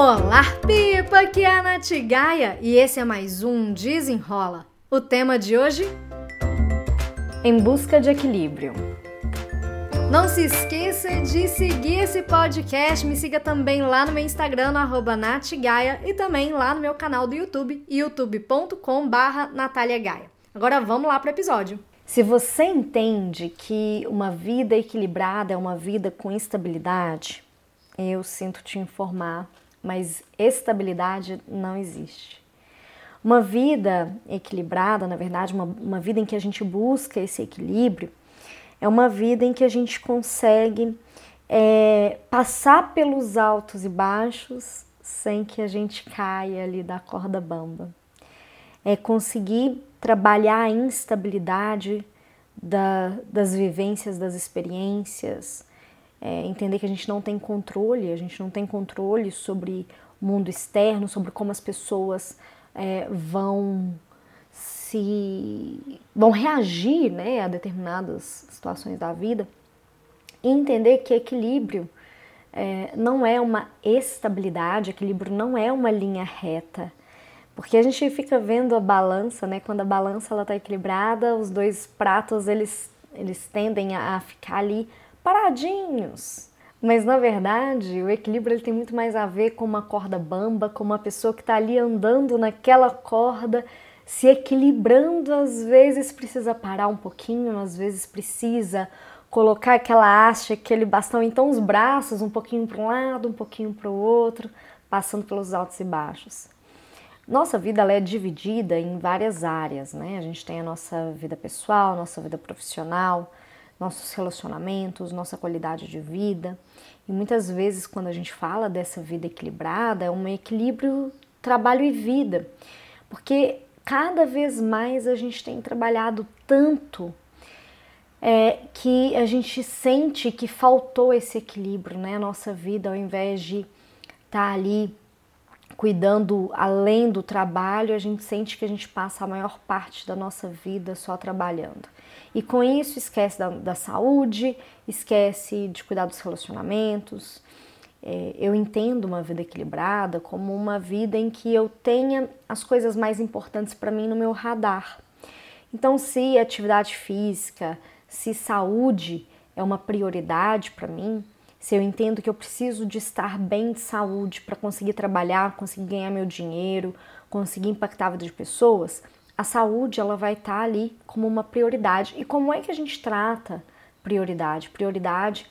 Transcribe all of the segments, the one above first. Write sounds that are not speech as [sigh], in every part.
Olá, Pipa! Aqui é a Nath Gaia e esse é mais um Desenrola. O tema de hoje? Em busca de equilíbrio. Não se esqueça de seguir esse podcast. Me siga também lá no meu Instagram, no natgaia, e também lá no meu canal do YouTube, youtube.com barra Agora vamos lá para o episódio. Se você entende que uma vida equilibrada é uma vida com estabilidade, eu sinto te informar, mas estabilidade não existe. Uma vida equilibrada, na verdade, uma, uma vida em que a gente busca esse equilíbrio, é uma vida em que a gente consegue é, passar pelos altos e baixos sem que a gente caia ali da corda bamba. É conseguir trabalhar a instabilidade da, das vivências, das experiências, é, entender que a gente não tem controle, a gente não tem controle sobre o mundo externo, sobre como as pessoas é, vão se vão reagir né, a determinadas situações da vida e entender que equilíbrio é, não é uma estabilidade, equilíbrio não é uma linha reta, porque a gente fica vendo a balança, né? Quando a balança está equilibrada, os dois pratos eles, eles tendem a ficar ali paradinhos. Mas na verdade, o equilíbrio ele tem muito mais a ver com uma corda bamba, com uma pessoa que está ali andando naquela corda, se equilibrando. Às vezes precisa parar um pouquinho, às vezes precisa colocar aquela haste, aquele bastão, então os braços um pouquinho para um lado, um pouquinho para o outro, passando pelos altos e baixos. Nossa vida é dividida em várias áreas, né? A gente tem a nossa vida pessoal, nossa vida profissional, nossos relacionamentos, nossa qualidade de vida. E muitas vezes, quando a gente fala dessa vida equilibrada, é um equilíbrio trabalho e vida, porque cada vez mais a gente tem trabalhado tanto é, que a gente sente que faltou esse equilíbrio, né? A nossa vida, ao invés de estar tá ali cuidando além do trabalho, a gente sente que a gente passa a maior parte da nossa vida só trabalhando. E com isso esquece da, da saúde, esquece de cuidar dos relacionamentos. É, eu entendo uma vida equilibrada como uma vida em que eu tenha as coisas mais importantes para mim no meu radar. Então, se atividade física, se saúde é uma prioridade para mim, se eu entendo que eu preciso de estar bem de saúde para conseguir trabalhar, conseguir ganhar meu dinheiro, conseguir impactar a vida de pessoas, a saúde ela vai estar tá ali como uma prioridade. E como é que a gente trata prioridade? Prioridade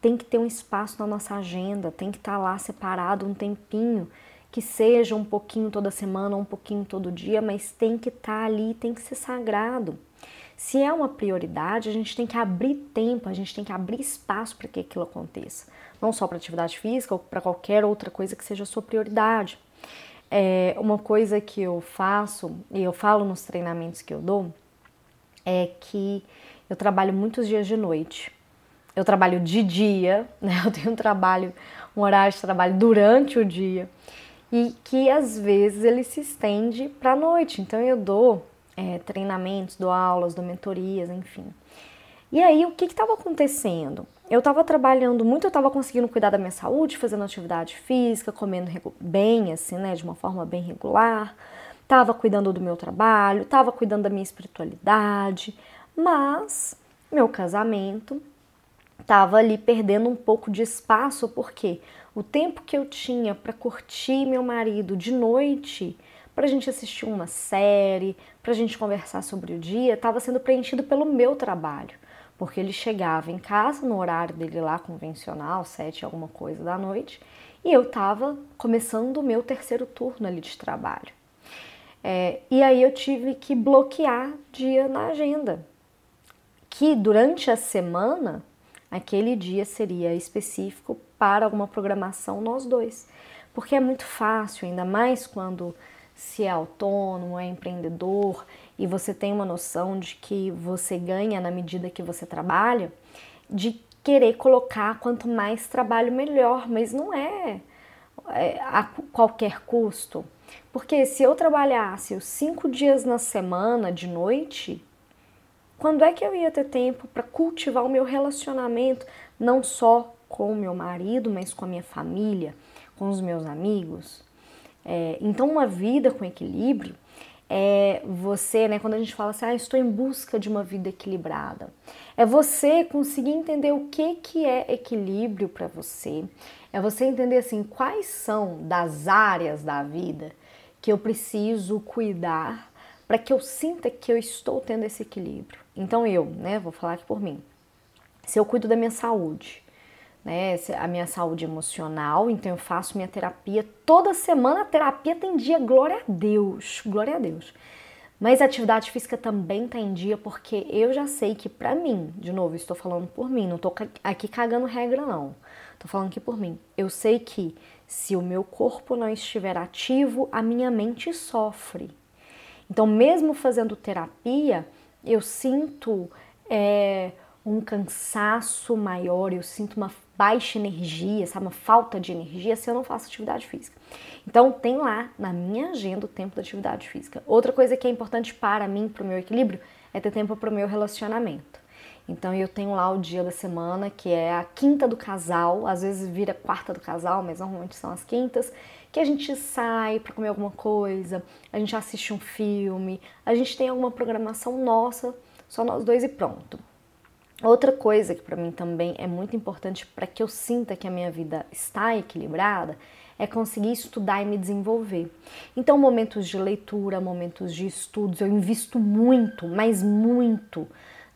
tem que ter um espaço na nossa agenda, tem que estar tá lá separado um tempinho, que seja um pouquinho toda semana, um pouquinho todo dia, mas tem que estar tá ali, tem que ser sagrado. Se é uma prioridade, a gente tem que abrir tempo, a gente tem que abrir espaço para que aquilo aconteça. Não só para atividade física ou para qualquer outra coisa que seja a sua prioridade. É, uma coisa que eu faço, e eu falo nos treinamentos que eu dou, é que eu trabalho muitos dias de noite. Eu trabalho de dia, [laughs] né? Eu tenho um trabalho, um horário de trabalho durante o dia e que às vezes ele se estende para a noite. Então eu dou é, treinamentos, dou aulas, dou mentorias, enfim. E aí, o que estava acontecendo? Eu estava trabalhando muito, eu estava conseguindo cuidar da minha saúde, fazendo atividade física, comendo bem, assim, né, de uma forma bem regular, estava cuidando do meu trabalho, estava cuidando da minha espiritualidade, mas meu casamento estava ali perdendo um pouco de espaço, porque o tempo que eu tinha para curtir meu marido de noite para a gente assistir uma série, para a gente conversar sobre o dia, estava sendo preenchido pelo meu trabalho, porque ele chegava em casa no horário dele lá convencional, sete alguma coisa da noite, e eu estava começando o meu terceiro turno ali de trabalho. É, e aí eu tive que bloquear dia na agenda, que durante a semana aquele dia seria específico para alguma programação nós dois, porque é muito fácil, ainda mais quando se é autônomo, é empreendedor e você tem uma noção de que você ganha na medida que você trabalha, de querer colocar quanto mais trabalho melhor, mas não é, é a qualquer custo. Porque se eu trabalhasse os cinco dias na semana de noite, quando é que eu ia ter tempo para cultivar o meu relacionamento, não só com o meu marido, mas com a minha família, com os meus amigos. É, então, uma vida com equilíbrio é você, né, quando a gente fala assim, ah, estou em busca de uma vida equilibrada, é você conseguir entender o que, que é equilíbrio para você, é você entender assim quais são das áreas da vida que eu preciso cuidar para que eu sinta que eu estou tendo esse equilíbrio. Então eu, né, vou falar aqui por mim. Se eu cuido da minha saúde, né, a minha saúde emocional, então eu faço minha terapia toda semana, a terapia tem dia, glória a Deus, glória a Deus. Mas a atividade física também tá em dia porque eu já sei que para mim, de novo, estou falando por mim, não tô aqui cagando regra não. Tô falando aqui por mim. Eu sei que se o meu corpo não estiver ativo, a minha mente sofre. Então, mesmo fazendo terapia, eu sinto é, um cansaço maior, eu sinto uma baixa energia, sabe, uma falta de energia se eu não faço atividade física. Então tem lá na minha agenda o tempo da atividade física. Outra coisa que é importante para mim, para o meu equilíbrio, é ter tempo para o meu relacionamento. Então eu tenho lá o dia da semana, que é a quinta do casal, às vezes vira quarta do casal, mas normalmente são as quintas, que a gente sai para comer alguma coisa, a gente assiste um filme, a gente tem alguma programação nossa, só nós dois e pronto. Outra coisa que para mim também é muito importante para que eu sinta que a minha vida está equilibrada é conseguir estudar e me desenvolver. Então, momentos de leitura, momentos de estudos, eu invisto muito, mas muito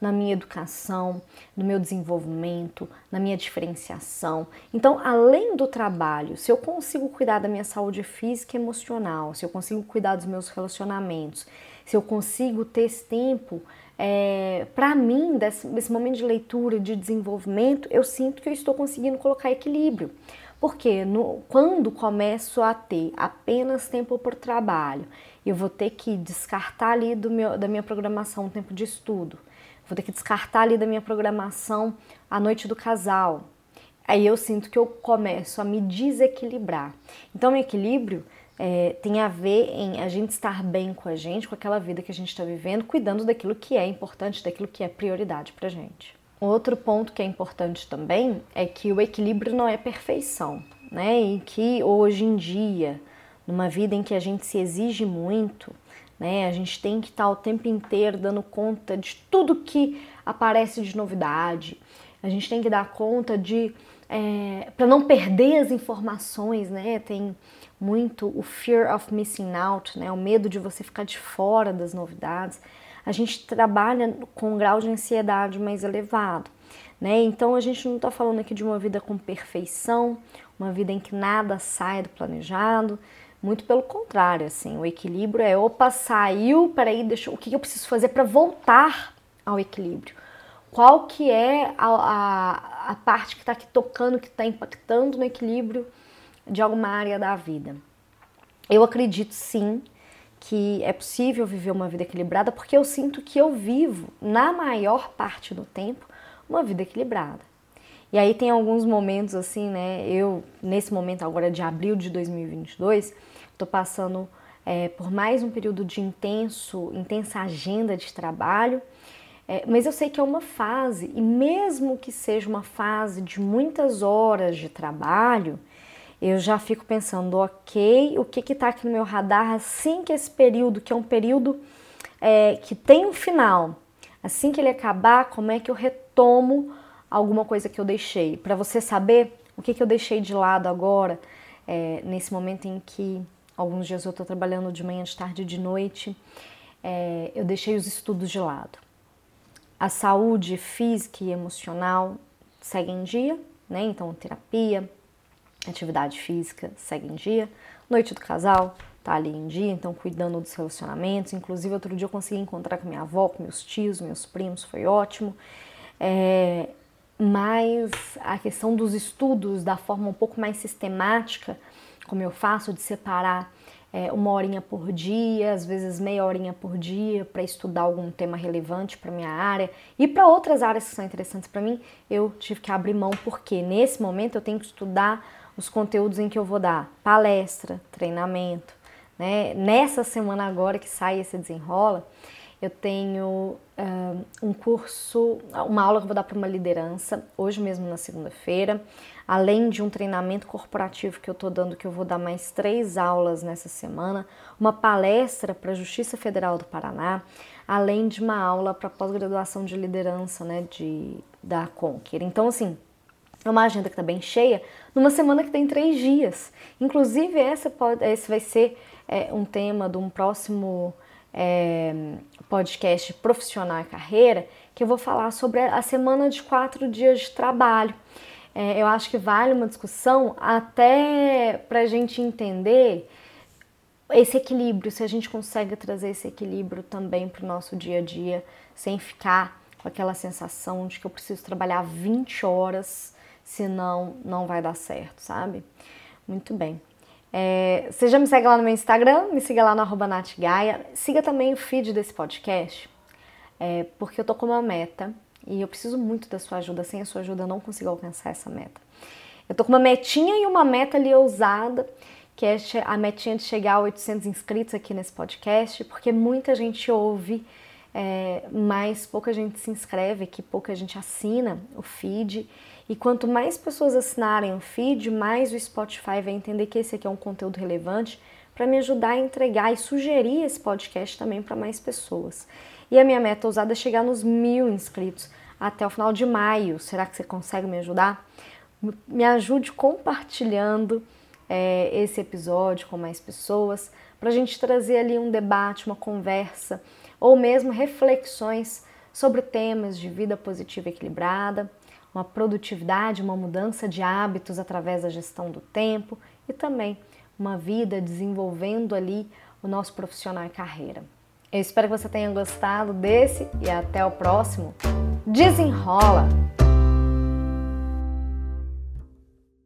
na minha educação, no meu desenvolvimento, na minha diferenciação. Então, além do trabalho, se eu consigo cuidar da minha saúde física e emocional, se eu consigo cuidar dos meus relacionamentos, se eu consigo ter esse tempo é, para mim, desse, desse, momento de leitura, de desenvolvimento, eu sinto que eu estou conseguindo colocar equilíbrio. Porque no, quando começo a ter apenas tempo por trabalho, eu vou ter que descartar ali do meu, da minha programação o tempo de estudo, vou ter que descartar ali da minha programação a noite do casal. Aí eu sinto que eu começo a me desequilibrar. Então, o equilíbrio é, tem a ver em a gente estar bem com a gente, com aquela vida que a gente está vivendo, cuidando daquilo que é importante, daquilo que é prioridade para gente. Outro ponto que é importante também é que o equilíbrio não é perfeição, né? E que hoje em dia, numa vida em que a gente se exige muito, né? A gente tem que estar o tempo inteiro dando conta de tudo que aparece de novidade. A gente tem que dar conta de é, para não perder as informações, né? Tem muito o fear of missing out, né? O medo de você ficar de fora das novidades. A gente trabalha com um grau de ansiedade mais elevado, né? Então a gente não está falando aqui de uma vida com perfeição, uma vida em que nada sai do planejado. Muito pelo contrário, assim, o equilíbrio é opa, saiu, peraí, deixa, o que eu preciso fazer para voltar ao equilíbrio? Qual que é a, a, a parte que está aqui tocando, que está impactando no equilíbrio de alguma área da vida. Eu acredito sim que é possível viver uma vida equilibrada porque eu sinto que eu vivo, na maior parte do tempo, uma vida equilibrada. E aí tem alguns momentos assim, né? Eu, nesse momento agora de abril de 2022, estou passando é, por mais um período de intenso, intensa agenda de trabalho, é, mas eu sei que é uma fase, e mesmo que seja uma fase de muitas horas de trabalho, eu já fico pensando, ok, o que está aqui no meu radar assim que esse período, que é um período é, que tem um final, assim que ele acabar, como é que eu retomo alguma coisa que eu deixei? Para você saber o que, que eu deixei de lado agora, é, nesse momento em que alguns dias eu estou trabalhando de manhã, de tarde e de noite, é, eu deixei os estudos de lado. A saúde física e emocional segue em dia, né? Então, terapia, atividade física segue em dia, noite do casal tá ali em dia, então cuidando dos relacionamentos. Inclusive, outro dia eu consegui encontrar com minha avó, com meus tios, meus primos, foi ótimo. É, mas a questão dos estudos da forma um pouco mais sistemática, como eu faço, de separar é, uma horinha por dia, às vezes meia horinha por dia, para estudar algum tema relevante para minha área e para outras áreas que são interessantes para mim, eu tive que abrir mão porque nesse momento eu tenho que estudar os conteúdos em que eu vou dar palestra, treinamento. Né? Nessa semana agora que sai esse desenrola, eu tenho um curso, uma aula que eu vou dar para uma liderança, hoje mesmo na segunda-feira. Além de um treinamento corporativo que eu estou dando, que eu vou dar mais três aulas nessa semana, uma palestra para a Justiça Federal do Paraná, além de uma aula para pós-graduação de liderança né, de, da Conquer. Então, assim, é uma agenda que está bem cheia, numa semana que tem três dias. Inclusive, essa pode, esse vai ser é, um tema de um próximo é, podcast Profissional e Carreira, que eu vou falar sobre a semana de quatro dias de trabalho. É, eu acho que vale uma discussão até para a gente entender esse equilíbrio, se a gente consegue trazer esse equilíbrio também para o nosso dia a dia, sem ficar com aquela sensação de que eu preciso trabalhar 20 horas, senão não vai dar certo, sabe? Muito bem. É, você já me segue lá no meu Instagram, me siga lá no arroba natgaia, siga também o feed desse podcast, é, porque eu tô com uma meta e eu preciso muito da sua ajuda, sem a sua ajuda eu não consigo alcançar essa meta. Eu tô com uma metinha e uma meta ali ousada, que é a metinha de chegar a 800 inscritos aqui nesse podcast, porque muita gente ouve, é, mas pouca gente se inscreve aqui, pouca gente assina o feed. E quanto mais pessoas assinarem o feed, mais o Spotify vai entender que esse aqui é um conteúdo relevante para me ajudar a entregar e sugerir esse podcast também para mais pessoas. E a minha meta ousada é chegar nos mil inscritos até o final de maio. Será que você consegue me ajudar? Me ajude compartilhando é, esse episódio com mais pessoas, para a gente trazer ali um debate, uma conversa, ou mesmo reflexões sobre temas de vida positiva e equilibrada, uma produtividade, uma mudança de hábitos através da gestão do tempo e também uma vida desenvolvendo ali o nosso profissional e carreira. Eu espero que você tenha gostado desse e até o próximo. Desenrola!